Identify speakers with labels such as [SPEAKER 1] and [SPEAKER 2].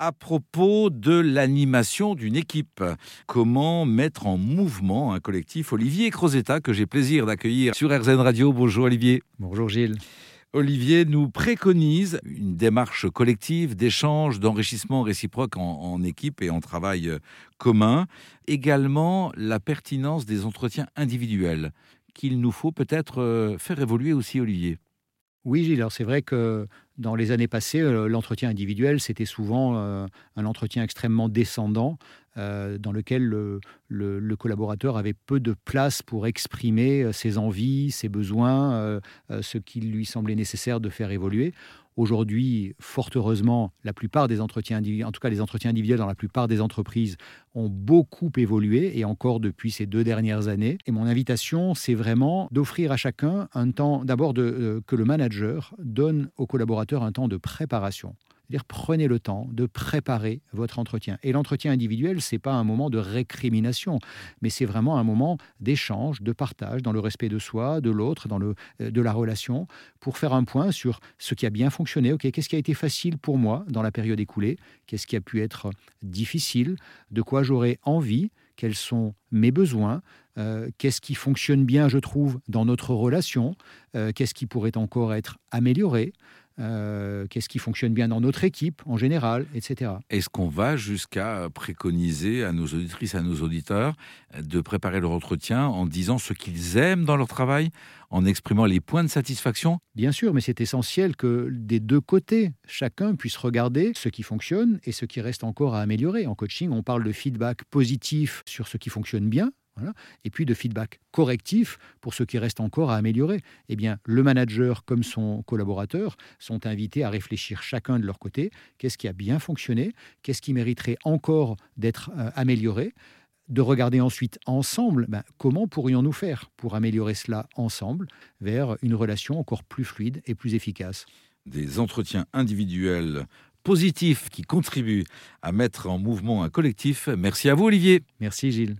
[SPEAKER 1] à propos de l'animation d'une équipe. Comment mettre en mouvement un collectif? Olivier Crozetta, que j'ai plaisir d'accueillir sur RZN Radio. Bonjour Olivier.
[SPEAKER 2] Bonjour Gilles.
[SPEAKER 1] Olivier nous préconise une démarche collective d'échange, d'enrichissement réciproque en, en, équipe et en travail commun. Également la pertinence des entretiens individuels qu'il nous faut peut-être euh, faire évoluer aussi, Olivier.
[SPEAKER 2] Oui, Gilles, alors c'est vrai que dans les années passées, euh, l'entretien individuel, c'était souvent euh, un entretien extrêmement descendant, dans lequel le, collaborateur avait peu de place pour exprimer ses envies, ses besoins, ce qui lui semblait nécessaire de faire évoluer. Aujourd'hui, fort heureusement, la plupart des entretiens individuels, en tout cas les entretiens individuels dans la plupart des entreprises, ont beaucoup évolué et encore depuis ces deux dernières années. Et mon invitation, c'est vraiment d'offrir à chacun un temps, d'abord euh, que le manager donne aux collaborateurs un temps de préparation dire prenez le temps de préparer votre entretien. Et l'entretien individuel, c'est pas un moment de récrimination, mais c'est vraiment un moment d'échange, de partage, dans le respect de soi, de l'autre, dans le euh, de la relation, pour faire un point sur ce qui a bien fonctionné. Ok, qu'est-ce qui a été facile pour moi dans la période écoulée? Qu'est-ce qui a pu être difficile? De quoi j'aurais envie? Quels sont mes besoins, euh, qu'est-ce qui fonctionne bien, je trouve, dans notre relation, euh, qu'est-ce qui pourrait encore être amélioré, euh, qu'est-ce qui fonctionne bien dans notre équipe en général, etc.
[SPEAKER 1] Est-ce qu'on va jusqu'à préconiser à nos auditrices, à nos auditeurs, de préparer leur entretien en disant ce qu'ils aiment dans leur travail, en exprimant les points de satisfaction?
[SPEAKER 2] Bien sûr, mais c'est essentiel que des deux côtés, chacun puisse regarder ce qui fonctionne et ce qui reste encore à améliorer. En coaching, on parle de feedback positif sur ce qui fonctionne bien, et puis de feedback correctif pour ce qui reste encore à améliorer. Eh bien, le manager comme son collaborateur sont invités à réfléchir chacun de leur côté, qu'est-ce qui a bien fonctionné, qu'est-ce qui mériterait encore d'être euh, amélioré, de regarder ensuite ensemble ben, comment pourrions-nous faire pour améliorer cela ensemble vers une relation encore plus fluide et plus efficace?
[SPEAKER 1] Des entretiens individuels positifs qui contribuent à mettre en mouvement un collectif. Merci à vous Olivier.
[SPEAKER 2] Merci Gilles.